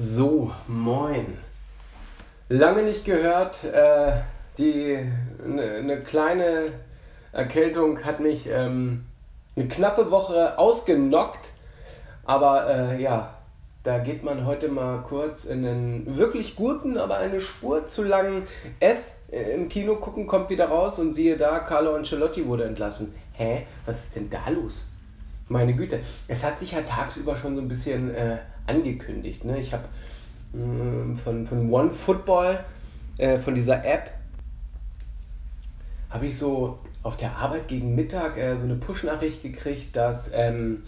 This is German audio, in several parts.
So, moin. Lange nicht gehört. Äh, die eine ne kleine Erkältung hat mich ähm, eine knappe Woche ausgenockt. Aber äh, ja, da geht man heute mal kurz in einen wirklich guten, aber eine Spur zu langen S im Kino gucken, kommt wieder raus und siehe da, Carlo Ancelotti wurde entlassen. Hä? Was ist denn da los? Meine Güte, es hat sich ja tagsüber schon so ein bisschen äh, angekündigt. Ne? Ich habe äh, von, von OneFootball, äh, von dieser App, habe ich so auf der Arbeit gegen Mittag äh, so eine Push-Nachricht gekriegt, dass, ähm,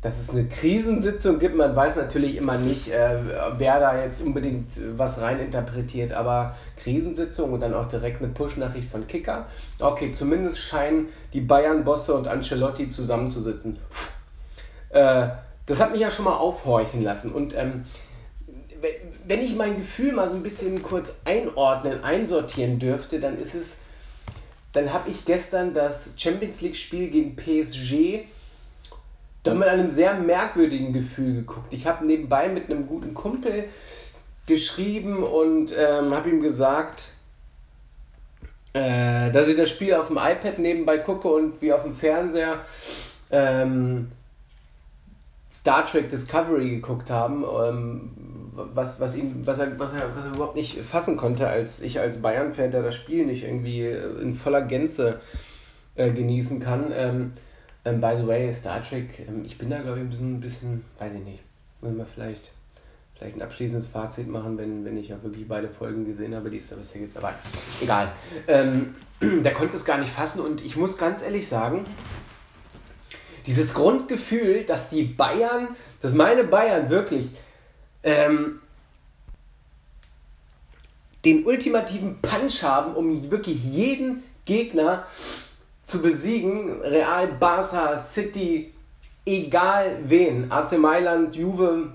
dass es eine Krisensitzung gibt. Man weiß natürlich immer nicht, äh, wer da jetzt unbedingt was reininterpretiert, aber Krisensitzung und dann auch direkt eine Push-Nachricht von Kicker. Okay, zumindest scheinen die Bayern-Bosse und Ancelotti zusammenzusitzen. Äh, das hat mich ja schon mal aufhorchen lassen und ähm, wenn ich mein Gefühl mal so ein bisschen kurz einordnen, einsortieren dürfte, dann ist es dann habe ich gestern das Champions League-Spiel gegen PSG doch mit einem sehr merkwürdigen Gefühl geguckt. Ich habe nebenbei mit einem guten Kumpel geschrieben und ähm, habe ihm gesagt, äh, dass ich das Spiel auf dem iPad nebenbei gucke und wie auf dem Fernseher ähm, Star Trek Discovery geguckt haben, ähm, was, was, ihn, was, er, was, er, was er überhaupt nicht fassen konnte, als ich als Bayern-Fan, der das Spiel nicht irgendwie in voller Gänze äh, genießen kann. Ähm, ähm, by the way, Star Trek, ähm, ich bin da glaube ich ein bisschen, bisschen, weiß ich nicht, wollen wir vielleicht, vielleicht ein abschließendes Fazit machen, wenn, wenn ich ja wirklich beide Folgen gesehen habe, die es da bisher gibt. Aber egal. Ähm, der konnte es gar nicht fassen und ich muss ganz ehrlich sagen, dieses Grundgefühl, dass die Bayern, dass meine Bayern wirklich ähm, den ultimativen Punch haben, um wirklich jeden Gegner zu besiegen. Real, Barca, City, egal wen, AC Mailand, Juve,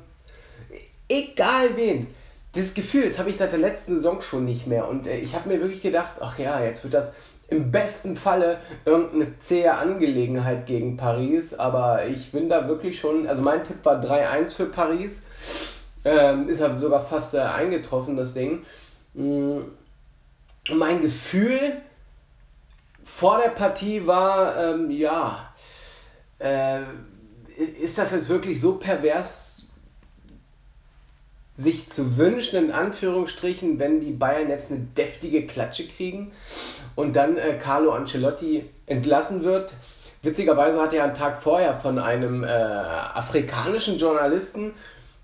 egal wen. Das Gefühl, das habe ich seit der letzten Saison schon nicht mehr. Und äh, ich habe mir wirklich gedacht, ach ja, jetzt wird das im besten Falle irgendeine zähe Angelegenheit gegen Paris. Aber ich bin da wirklich schon, also mein Tipp war 3-1 für Paris. Ähm, ist halt sogar fast äh, eingetroffen, das Ding. Mm, mein Gefühl vor der Partie war, ähm, ja, äh, ist das jetzt wirklich so pervers, sich zu wünschen, in Anführungsstrichen, wenn die Bayern jetzt eine deftige Klatsche kriegen und dann äh, Carlo Ancelotti entlassen wird? Witzigerweise hat er einen Tag vorher von einem äh, afrikanischen Journalisten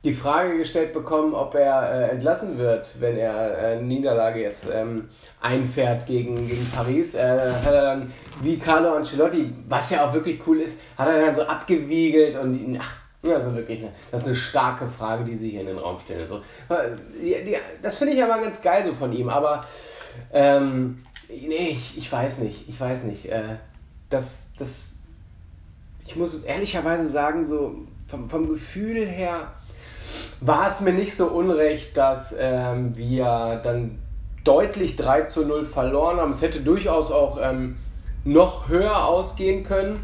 die Frage gestellt bekommen, ob er äh, entlassen wird, wenn er äh, Niederlage jetzt ähm, einfährt gegen, gegen Paris. Äh, hat er dann, wie Carlo Ancelotti, was ja auch wirklich cool ist, hat er dann so abgewiegelt und ach, also wirklich, eine, das ist eine starke Frage, die sie hier in den Raum stellen. So, die, die, das finde ich aber ganz geil so von ihm, aber ähm, nee, ich, ich weiß nicht, ich weiß nicht. Äh, das, das, ich muss ehrlicherweise sagen, so vom, vom Gefühl her, war es mir nicht so unrecht, dass ähm, wir dann deutlich 3 zu 0 verloren haben. Es hätte durchaus auch ähm, noch höher ausgehen können.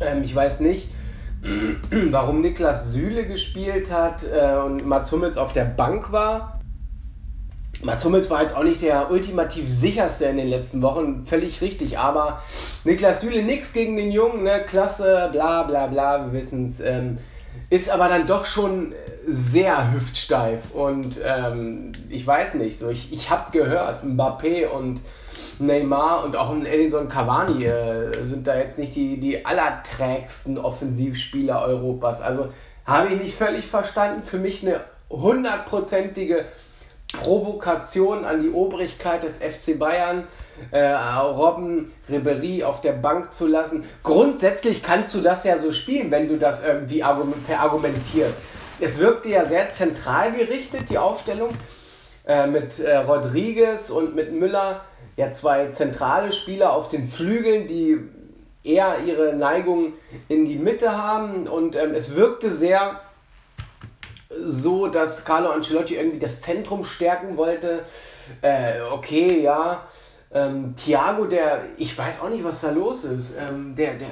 Ähm, ich weiß nicht, warum Niklas Süle gespielt hat äh, und Mats Hummels auf der Bank war. Mats Hummels war jetzt auch nicht der ultimativ sicherste in den letzten Wochen, völlig richtig, aber Niklas Süle nichts gegen den Jungen, ne? klasse, bla bla bla, wir wissen es. Ähm, ist aber dann doch schon sehr hüftsteif und ähm, ich weiß nicht, so ich, ich habe gehört, Mbappé und Neymar und auch ein Edinson Cavani äh, sind da jetzt nicht die, die allerträgsten Offensivspieler Europas. Also habe ich nicht völlig verstanden. Für mich eine hundertprozentige Provokation an die Obrigkeit des FC Bayern, äh, Robben Ribery auf der Bank zu lassen. Grundsätzlich kannst du das ja so spielen, wenn du das irgendwie verargumentierst. Es wirkte ja sehr zentral gerichtet, die Aufstellung, äh, mit äh, Rodriguez und mit Müller, ja zwei zentrale Spieler auf den Flügeln, die eher ihre Neigung in die Mitte haben und ähm, es wirkte sehr so, dass Carlo Ancelotti irgendwie das Zentrum stärken wollte. Äh, okay, ja. Ähm, Thiago, der, ich weiß auch nicht, was da los ist. Ähm, der, der,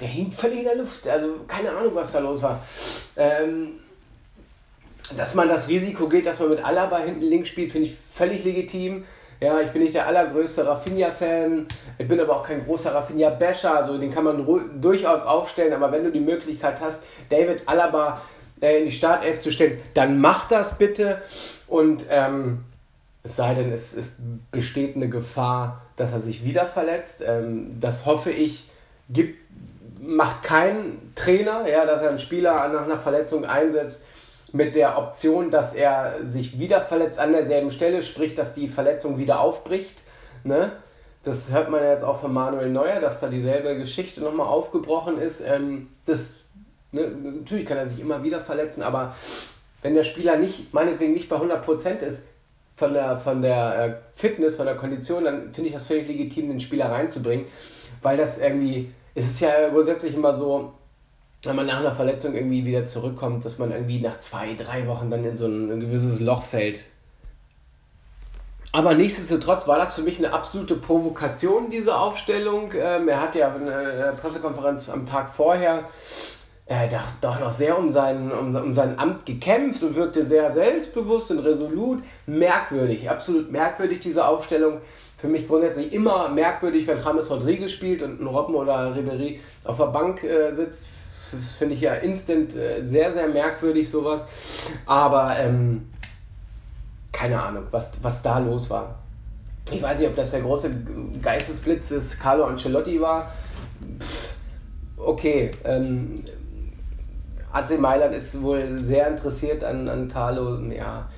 der hing völlig in der Luft. Also keine Ahnung, was da los war. Ähm, dass man das Risiko geht, dass man mit Alaba hinten links spielt, finde ich völlig legitim. Ja, ich bin nicht der allergrößte Rafinha-Fan, ich bin aber auch kein großer Rafinha-Basher, also den kann man durchaus aufstellen, aber wenn du die Möglichkeit hast, David Alaba äh, in die Startelf zu stellen, dann mach das bitte und ähm, es sei denn, es, es besteht eine Gefahr, dass er sich wieder verletzt. Ähm, das hoffe ich, gibt, macht kein Trainer, ja, dass er einen Spieler nach einer Verletzung einsetzt, mit der Option, dass er sich wieder verletzt an derselben Stelle, sprich, dass die Verletzung wieder aufbricht. Ne? Das hört man ja jetzt auch von Manuel Neuer, dass da dieselbe Geschichte nochmal aufgebrochen ist. Ähm, das, ne, natürlich kann er sich immer wieder verletzen, aber wenn der Spieler nicht, meinetwegen nicht bei 100% ist, von der, von der äh, Fitness, von der Kondition, dann finde ich das völlig legitim, den Spieler reinzubringen, weil das irgendwie, es ist ja grundsätzlich immer so, wenn man nach einer Verletzung irgendwie wieder zurückkommt, dass man irgendwie nach zwei, drei Wochen dann in so ein, ein gewisses Loch fällt. Aber nichtsdestotrotz war das für mich eine absolute Provokation, diese Aufstellung. Ähm, er hat ja in der Pressekonferenz am Tag vorher äh, doch, doch noch sehr um sein, um, um sein Amt gekämpft und wirkte sehr selbstbewusst und resolut. Merkwürdig, absolut merkwürdig diese Aufstellung. Für mich grundsätzlich immer merkwürdig, wenn James Rodriguez spielt und ein Robben oder Ribery auf der Bank äh, sitzt das finde ich ja instant äh, sehr, sehr merkwürdig, sowas. Aber ähm, keine Ahnung, was, was da los war. Ich weiß nicht, ob das der große Geistesblitz des Carlo Ancelotti war. okay, ähm, AC Mailand ist wohl sehr interessiert an, an Carlo, ja,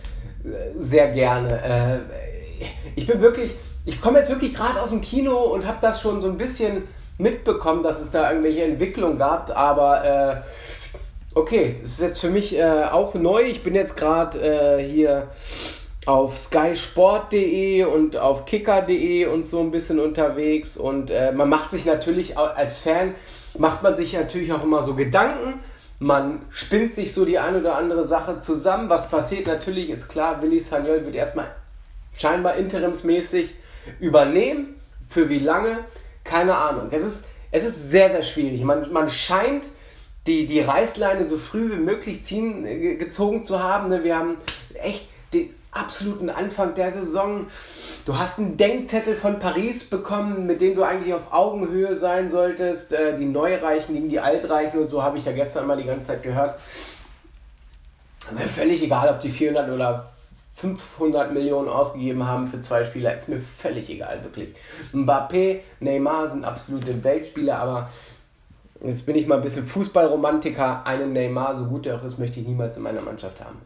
sehr gerne. Äh, ich bin wirklich, ich komme jetzt wirklich gerade aus dem Kino und habe das schon so ein bisschen mitbekommen, dass es da irgendwelche Entwicklungen gab, aber äh, okay, es ist jetzt für mich äh, auch neu. Ich bin jetzt gerade hier auf skysport.de und auf kicker.de und so ein bisschen unterwegs und äh, man macht sich natürlich als Fan, macht man sich natürlich auch immer so Gedanken, man spinnt sich so die eine oder andere Sache zusammen. Was passiert natürlich ist klar, Willi Sagnol wird erstmal scheinbar interimsmäßig übernehmen. Für wie lange? Keine Ahnung. Es ist, es ist sehr, sehr schwierig. Man, man scheint die, die Reißleine so früh wie möglich ziehen, äh, gezogen zu haben. Ne? Wir haben echt den absoluten Anfang der Saison. Du hast einen Denkzettel von Paris bekommen, mit dem du eigentlich auf Augenhöhe sein solltest. Äh, die Neureichen gegen die Altreichen und so habe ich ja gestern mal die ganze Zeit gehört. Mir völlig egal, ob die 400 oder 500 Millionen ausgegeben haben für zwei Spieler, ist mir völlig egal, wirklich. Mbappé, Neymar sind absolute Weltspieler, aber jetzt bin ich mal ein bisschen Fußballromantiker. Einen Neymar, so gut er auch ist, möchte ich niemals in meiner Mannschaft haben.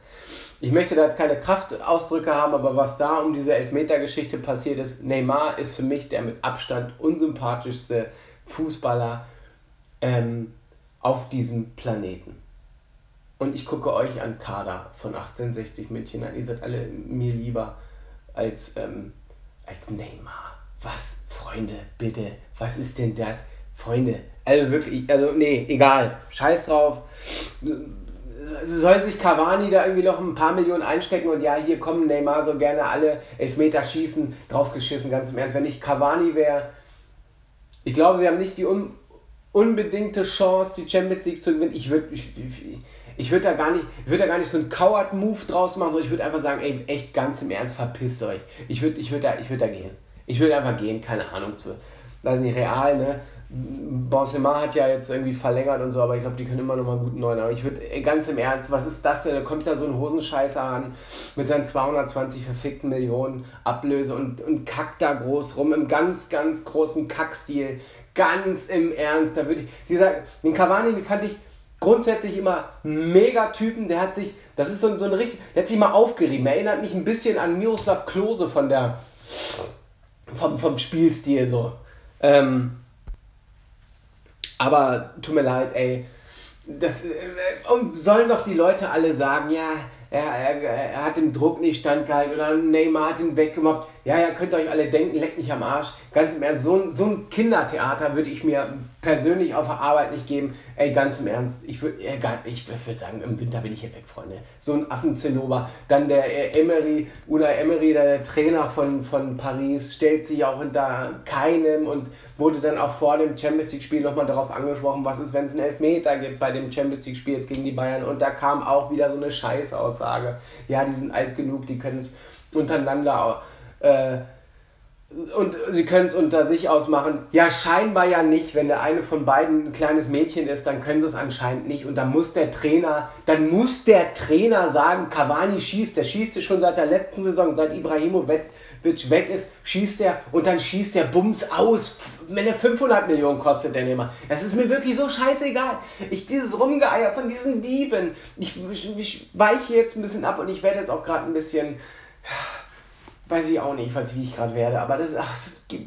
Ich möchte da jetzt keine Kraftausdrücke haben, aber was da um diese Elfmeter-Geschichte passiert ist, Neymar ist für mich der mit Abstand unsympathischste Fußballer ähm, auf diesem Planeten. Und ich gucke euch an Kader von 1860 München an. Ihr seid alle mir lieber als, ähm, als Neymar. Was, Freunde, bitte, was ist denn das? Freunde, also wirklich, also nee, egal, scheiß drauf. Sollen sich Cavani da irgendwie noch ein paar Millionen einstecken und ja, hier kommen Neymar so gerne alle Elfmeter schießen, draufgeschissen, ganz im Ernst. Wenn ich Cavani wäre, ich glaube, sie haben nicht die un unbedingte Chance, die Champions League zu gewinnen. Ich würde, ich, ich, würde da gar nicht, ich würde da gar nicht so einen Coward-Move draus machen, sondern ich würde einfach sagen, ey, echt ganz im Ernst, verpisst euch. Ich würde ich würd da, würd da gehen. Ich würde einfach gehen, keine Ahnung, zu, weiß nicht, real, ne? Benzema hat ja jetzt irgendwie verlängert und so, aber ich glaube, die können immer noch mal gut neuen. Aber ich würde ganz im Ernst, was ist das denn? Da kommt da so ein Hosenscheißer an mit seinen 220 verfickten Millionen Ablöse und, und kackt da groß rum im ganz, ganz großen Kackstil. Ganz im Ernst. Da würde ich, dieser, den Cavani, den fand ich, grundsätzlich immer Megatypen. Der hat sich, das ist so, so ein richtig, der hat sich mal aufgerieben. Erinnert mich ein bisschen an Miroslav Klose von der, vom, vom Spielstil so. Ähm, aber tut mir leid, ey. Das, äh, sollen doch die Leute alle sagen, ja, er, er, er hat dem Druck nicht standgehalten oder Neymar hat ihn weggemacht. ja, ja, könnt ihr euch alle denken, leck mich am Arsch. Ganz im Ernst, so ein, so ein Kindertheater würde ich mir persönlich auf der Arbeit nicht geben. Ey, ganz im Ernst, ich würde ich würd sagen, im Winter bin ich hier weg, Freunde. So ein Affenzinnober. Dann der äh, Emery, Una Emery, der, Trainer von, von Paris, stellt sich auch hinter keinem und wurde dann auch vor dem Champions League-Spiel nochmal darauf angesprochen, was ist, wenn es einen Elfmeter gibt bei dem Champions League-Spiel jetzt gegen die Bayern. Und da kam auch wieder so eine Scheißaussage. Ja, die sind alt genug, die können es untereinander äh, und sie können es unter sich ausmachen. Ja, scheinbar ja nicht. Wenn der eine von beiden ein kleines Mädchen ist, dann können sie es anscheinend nicht. Und dann muss der Trainer, dann muss der Trainer sagen, Cavani schießt. Der schießt schon seit der letzten Saison, seit Ibrahimovic weg ist, schießt er und dann schießt der Bums aus. Wenn er 500 Millionen kostet, der Nehmer. Es ist mir wirklich so scheißegal. Ich dieses Rumgeeier von diesen Dieben. Ich, ich, ich weiche jetzt ein bisschen ab und ich werde jetzt auch gerade ein bisschen weiß ich auch nicht, weiß wie ich gerade werde, aber das, ach, das geht,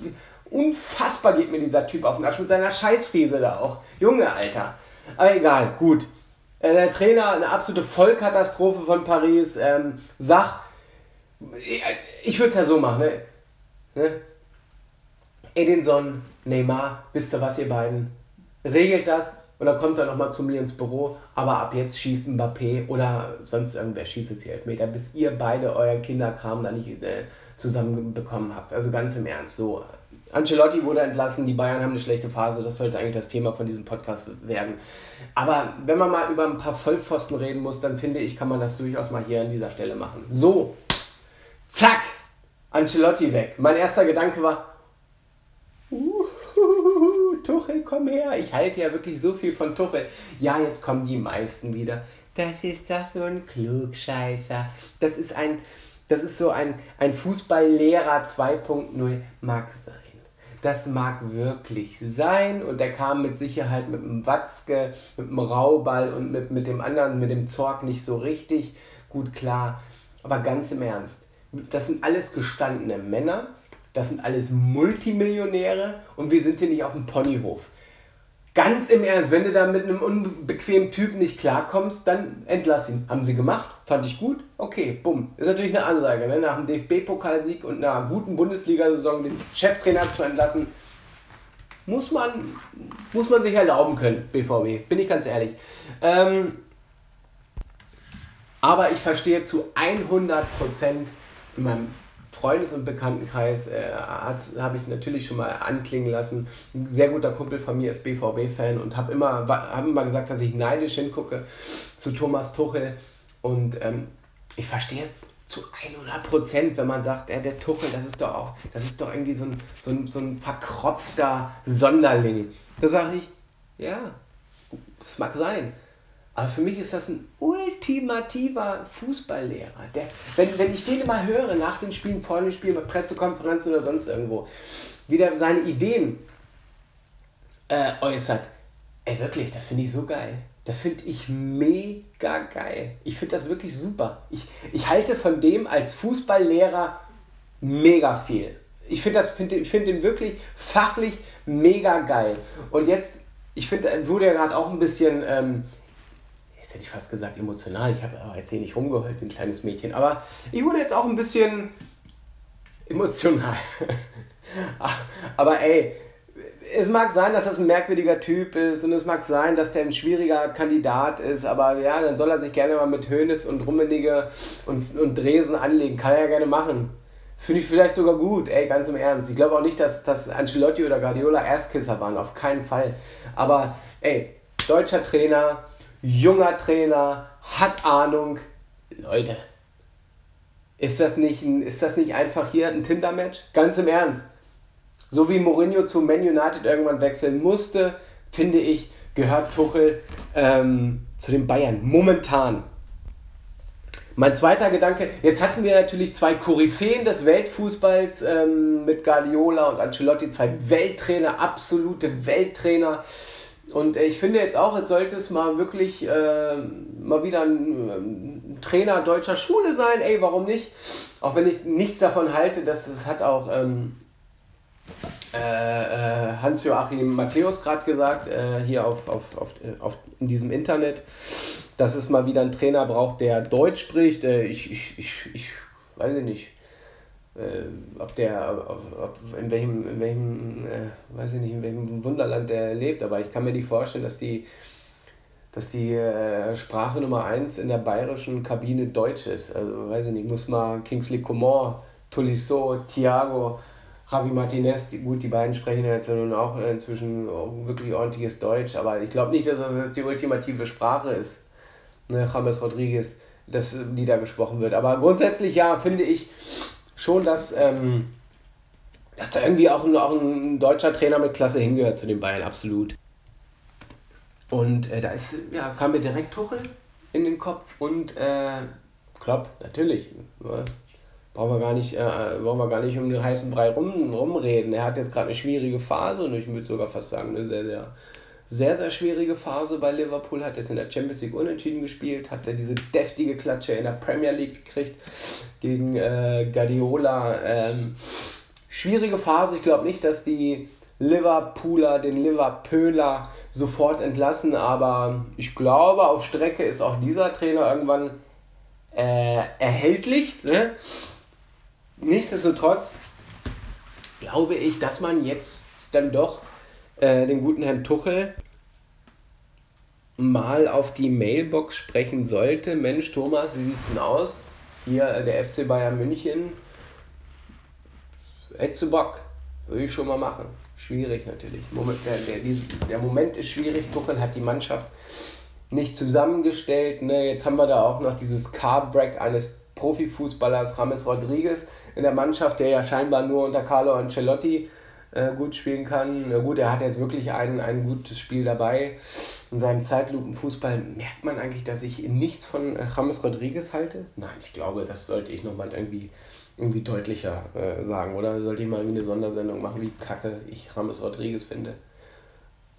unfassbar geht mir dieser Typ auf den Arsch mit seiner Scheißfriese da auch. Junge, Alter. Aber egal, gut. Äh, der Trainer, eine absolute Vollkatastrophe von Paris. Ähm, Sach, ich würde es ja so machen, ne? ne? Edinson, Neymar, wisst ihr was, ihr beiden? Regelt das, dann kommt er nochmal zu mir ins Büro, aber ab jetzt schießt Mbappé oder sonst irgendwer schießt jetzt die Elfmeter, bis ihr beide euren Kinderkram da nicht äh, zusammenbekommen habt. Also ganz im Ernst. So, Ancelotti wurde entlassen, die Bayern haben eine schlechte Phase, das sollte eigentlich das Thema von diesem Podcast werden. Aber wenn man mal über ein paar Vollpfosten reden muss, dann finde ich, kann man das durchaus mal hier an dieser Stelle machen. So, zack, Ancelotti weg. Mein erster Gedanke war, Tuchel, komm her. Ich halte ja wirklich so viel von Tuchel. Ja, jetzt kommen die meisten wieder. Das ist doch so ein Klugscheißer. Das ist ein, das ist so ein, ein Fußballlehrer 2.0 mag sein. Das mag wirklich sein und er kam mit Sicherheit mit dem Watzke, mit dem Rauball und mit, mit dem anderen, mit dem Zorg nicht so richtig gut klar. Aber ganz im Ernst, das sind alles gestandene Männer, das sind alles Multimillionäre und wir sind hier nicht auf dem Ponyhof. Ganz im Ernst, wenn du da mit einem unbequemen Typen nicht klarkommst, dann entlass ihn. Haben sie gemacht, fand ich gut, okay, bumm. Ist natürlich eine Ansage, ne? nach dem DFB-Pokalsieg und einer guten Bundesliga-Saison den Cheftrainer zu entlassen, muss man, muss man sich erlauben können, BVB, bin ich ganz ehrlich. Ähm, aber ich verstehe zu 100% in meinem Freundes- und Bekanntenkreis äh, habe ich natürlich schon mal anklingen lassen. Ein sehr guter Kumpel von mir ist BVB-Fan und habe immer, hab immer gesagt, dass ich neidisch hingucke zu Thomas Tuchel. Und ähm, ich verstehe zu 100 Prozent, wenn man sagt, äh, der Tuchel, das ist doch auch, das ist doch irgendwie so ein, so ein, so ein verkropfter Sonderling. Da sage ich, ja, das mag sein. Aber für mich ist das ein ultimativer Fußballlehrer. Der, wenn, wenn ich den immer höre, nach den Spielen, vor den Spielen, bei Pressekonferenzen oder sonst irgendwo, wie der seine Ideen äh, äußert, ey, wirklich, das finde ich so geil. Das finde ich mega geil. Ich finde das wirklich super. Ich, ich halte von dem als Fußballlehrer mega viel. Ich finde find, find den wirklich fachlich mega geil. Und jetzt, ich finde, wurde ja gerade auch ein bisschen. Ähm, jetzt hätte ich fast gesagt emotional, ich habe jetzt hier nicht rumgeheult wie ein kleines Mädchen, aber ich wurde jetzt auch ein bisschen emotional. aber ey, es mag sein, dass das ein merkwürdiger Typ ist und es mag sein, dass der ein schwieriger Kandidat ist, aber ja, dann soll er sich gerne mal mit Hönes und Rummenige und, und Dresen anlegen. Kann er ja gerne machen. Finde ich vielleicht sogar gut, ey, ganz im Ernst. Ich glaube auch nicht, dass, dass Ancelotti oder Guardiola Erstkisser waren, auf keinen Fall. Aber ey, deutscher Trainer, junger Trainer, hat Ahnung. Leute, ist das nicht, ein, ist das nicht einfach hier ein Tinder-Match? Ganz im Ernst. So wie Mourinho zu Man United irgendwann wechseln musste, finde ich, gehört Tuchel ähm, zu den Bayern. Momentan. Mein zweiter Gedanke, jetzt hatten wir natürlich zwei Koryphäen des Weltfußballs ähm, mit Guardiola und Ancelotti, zwei Welttrainer, absolute Welttrainer. Und äh, ich finde jetzt auch, jetzt sollte es mal wirklich äh, mal wieder ein, ein, Trainer deutscher Schule sein. Ey, warum nicht? Auch wenn ich nichts davon halte, dass es hat auch ähm, äh, äh Hans-Joachim Matthäus gerade gesagt, äh, hier auf, auf, auf, auf, in diesem Internet, dass es mal wieder einen Trainer braucht, der Deutsch spricht. Äh, ich, ich, ich, ich weiß nicht äh, ob der, ob, ob, in welchem, in welchem, äh, weiß ich nicht, in welchem Wunderland der lebt, aber ich kann mir nicht vorstellen, dass die, dass die äh, Sprache Nummer 1 in der bayerischen Kabine Deutsch ist. Also weiß ich nicht, muss mal Kingsley Coman, Tolisso, Thiago, Javi Martinez, die, gut, die beiden sprechen ja jetzt nun auch inzwischen wirklich ordentliches Deutsch, aber ich glaube nicht, dass das jetzt die ultimative Sprache ist, ne, James Rodriguez, dass die da gesprochen wird. Aber grundsätzlich ja, finde ich, schon, dass, ähm, dass da irgendwie auch ein, auch ein deutscher Trainer mit Klasse hingehört zu den Bayern, absolut. Und äh, da ist, ja, kam mir direkt Tuchel in den Kopf und äh, Klopp, natürlich. Ja, brauchen wir gar nicht, äh, brauchen wir gar nicht um den heißen Brei rum, rumreden. Er hat jetzt gerade eine schwierige Phase und ich würde sogar fast sagen, eine sehr, sehr, sehr, sehr schwierige Phase bei Liverpool. Hat jetzt in der Champions League unentschieden gespielt, hat er diese deftige Klatsche in der Premier League gekriegt gegen äh, Guardiola. Ähm, schwierige Phase. Ich glaube nicht, dass die Liverpooler den Liverpooler sofort entlassen, aber ich glaube, auf Strecke ist auch dieser Trainer irgendwann äh, erhältlich. Ne? Nichtsdestotrotz glaube ich, dass man jetzt dann doch äh, den guten Herrn Tuchel mal auf die Mailbox sprechen sollte. Mensch, Thomas, wie sieht's denn aus? hier äh, der FC Bayern München, hättest du Bock? Würde ich schon mal machen. Schwierig natürlich. Moment, der, der, der Moment ist schwierig. Tuchel hat die Mannschaft nicht zusammengestellt. Ne? Jetzt haben wir da auch noch dieses Car-Break eines Profifußballers Rames Rodriguez in der Mannschaft, der ja scheinbar nur unter Carlo Ancelotti äh, gut spielen kann. Na gut, er hat jetzt wirklich ein, ein gutes Spiel dabei. In seinem Zeitlupenfußball merkt man eigentlich, dass ich nichts von äh, James Rodriguez halte. Nein, ich glaube, das sollte ich nochmal irgendwie, irgendwie deutlicher äh, sagen. Oder sollte ich mal eine Sondersendung machen, wie kacke ich James Rodriguez finde.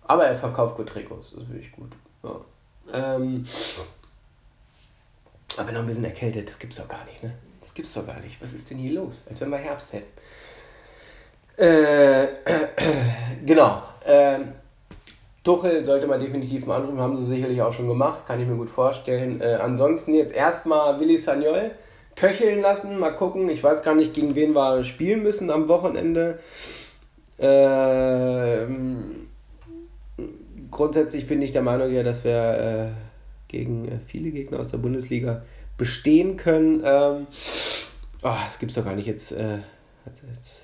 Aber er verkauft gut Trikots, das finde ich gut. Ja. Ähm, aber noch ein bisschen erkältet, das gibt's doch gar nicht, ne? Das gibt's doch gar nicht. Was ist denn hier los? Als wenn wir Herbst hätten. Äh, genau. Äh, Tuchel sollte man definitiv mal anrufen, haben sie sicherlich auch schon gemacht, kann ich mir gut vorstellen. Äh, ansonsten jetzt erstmal Willi Sagnol köcheln lassen, mal gucken. Ich weiß gar nicht, gegen wen wir spielen müssen am Wochenende. Äh, grundsätzlich bin ich der Meinung, ja, dass wir äh, gegen äh, viele Gegner aus der Bundesliga bestehen können. Ähm, oh, das gibt's doch gar nicht. Jetzt, äh, jetzt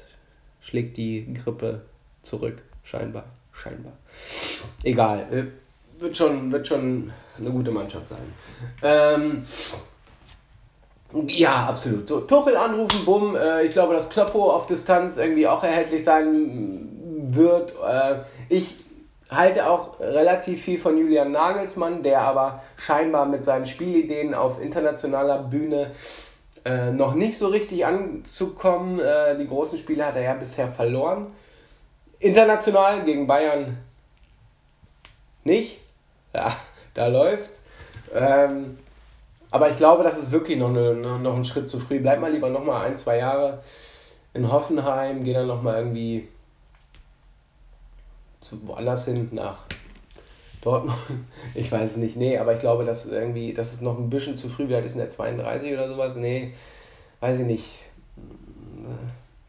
schlägt die Grippe zurück, scheinbar scheinbar. Egal, äh, wird schon, wird schon eine gute Mannschaft sein. Ähm, ja, absolut. So, Tuchel anrufen, bumm. Äh, ich glaube, dass Kloppo auf Distanz irgendwie auch erhältlich sein wird. Äh, ich halte auch relativ viel von Julian Nagelsmann, der aber scheinbar mit seinen Spielideen auf internationaler Bühne äh, noch nicht so richtig anzukommen. Äh, die großen Spiele hat er ja bisher verloren. International gegen Bayern nicht. Ja, da läuft's. Ähm, aber ich glaube, das ist wirklich noch, eine, noch ein Schritt zu früh. Bleib mal lieber noch mal ein, zwei Jahre in Hoffenheim, geh dann noch mal irgendwie zu woanders hin, nach Dortmund. Ich weiß es nicht. Nee, aber ich glaube, dass irgendwie, das ist noch ein bisschen zu früh. Alt ist denn der 32 oder sowas? Nee, weiß ich nicht.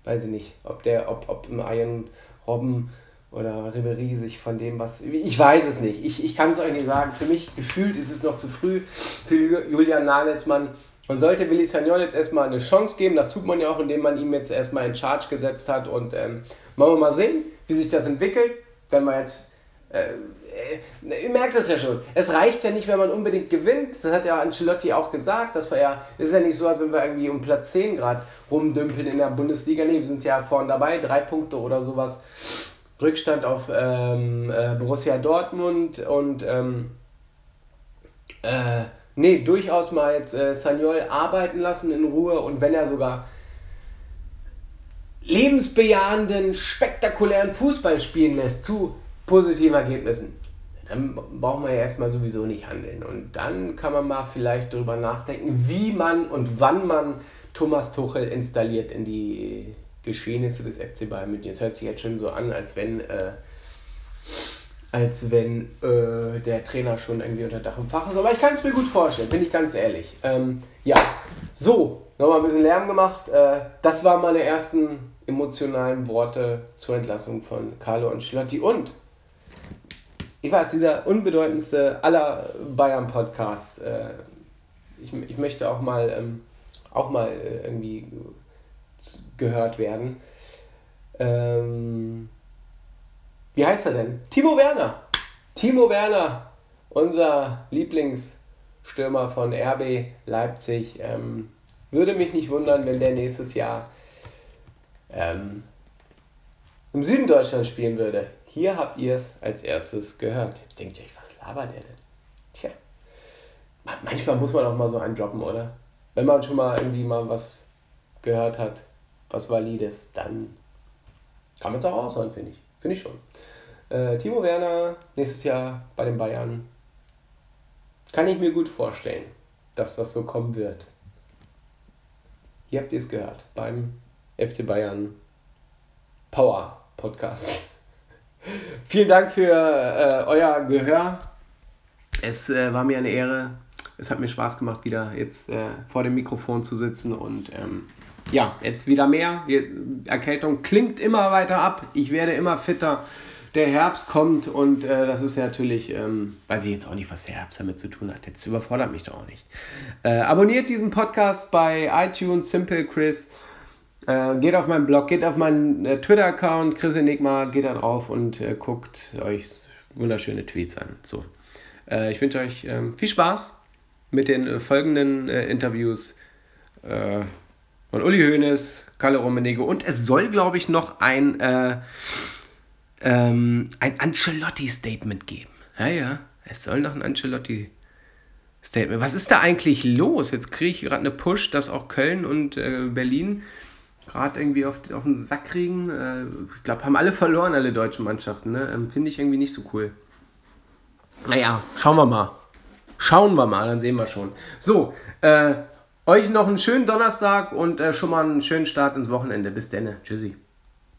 Weiß ich nicht, ob der, ob, ob im Iron Robben oder Ribery sich von dem, was. Ich weiß es nicht. Ich, ich kann es euch nicht sagen. Für mich gefühlt ist es noch zu früh für Julian Nagelsmann. Man sollte Willi Sagnol jetzt erstmal eine Chance geben. Das tut man ja auch, indem man ihm jetzt erstmal in Charge gesetzt hat. Und ähm, wollen wir mal sehen, wie sich das entwickelt. Wenn man jetzt. Äh, äh, ihr merkt es ja schon. Es reicht ja nicht, wenn man unbedingt gewinnt. Das hat ja Ancelotti auch gesagt. Das war ja, ist ja nicht so, als wenn wir irgendwie um Platz 10 Grad rumdümpeln in der Bundesliga. Nee, wir sind ja vorne dabei, drei Punkte oder sowas. Rückstand auf ähm, äh, Borussia Dortmund und ähm, äh, nee, durchaus mal jetzt äh, Sagnol arbeiten lassen in Ruhe und wenn er sogar lebensbejahenden, spektakulären Fußball spielen lässt zu positiven Ergebnissen dann braucht man ja erstmal sowieso nicht handeln. Und dann kann man mal vielleicht darüber nachdenken, wie man und wann man Thomas Tuchel installiert in die Geschehnisse des FC Bayern München. Es hört sich jetzt schon so an, als wenn, äh, als wenn äh, der Trainer schon irgendwie unter Dach und Fach ist. Aber ich kann es mir gut vorstellen, bin ich ganz ehrlich. Ähm, ja, So, nochmal ein bisschen Lärm gemacht. Äh, das waren meine ersten emotionalen Worte zur Entlassung von Carlo Ancelotti. Und ich weiß, dieser unbedeutendste aller Bayern-Podcasts. Äh, ich, ich möchte auch mal, ähm, auch mal äh, irgendwie gehört werden. Ähm, wie heißt er denn? Timo Werner. Timo Werner, unser Lieblingsstürmer von RB Leipzig. Ähm, würde mich nicht wundern, wenn der nächstes Jahr ähm, im Süden Deutschlands spielen würde. Hier habt ihr es als erstes gehört. Jetzt denkt ihr euch, was labert der denn? Tja, manchmal muss man auch mal so einen droppen, oder? Wenn man schon mal irgendwie mal was gehört hat, was valides, dann kann man es auch aushauen, finde ich. Finde ich schon. Äh, Timo Werner nächstes Jahr bei den Bayern. Kann ich mir gut vorstellen, dass das so kommen wird. Ihr habt es gehört beim FC Bayern Power Podcast. Vielen Dank für äh, euer Gehör. Es äh, war mir eine Ehre. Es hat mir Spaß gemacht, wieder jetzt äh, vor dem Mikrofon zu sitzen und ähm, ja, jetzt wieder mehr. Die Erkältung klingt immer weiter ab. Ich werde immer fitter der Herbst kommt und äh, das ist ja natürlich, ähm, weiß ich jetzt auch nicht, was der Herbst damit zu tun hat. Jetzt überfordert mich doch auch nicht. Äh, abonniert diesen Podcast bei iTunes, Simple Chris. Äh, geht auf meinen Blog, geht auf meinen äh, Twitter-Account, Chris Enigma, geht da drauf und äh, guckt euch wunderschöne Tweets an. So. Äh, ich wünsche euch ähm, viel Spaß mit den folgenden Interviews von Uli Hoeneß, Kalle Rummenigge und es soll, glaube ich, noch ein ähm, ein Ancelotti-Statement geben. Ja, ja, es soll noch ein Ancelotti-Statement. Was ist da eigentlich los? Jetzt kriege ich gerade eine Push, dass auch Köln und äh, Berlin gerade irgendwie auf, auf den Sack kriegen. Äh, ich glaube, haben alle verloren, alle deutschen Mannschaften. Ne? Ähm, Finde ich irgendwie nicht so cool. Naja, schauen wir mal. Schauen wir mal, dann sehen wir schon. So, äh, euch noch einen schönen Donnerstag und äh, schon mal einen schönen Start ins Wochenende. Bis dann. Tschüssi.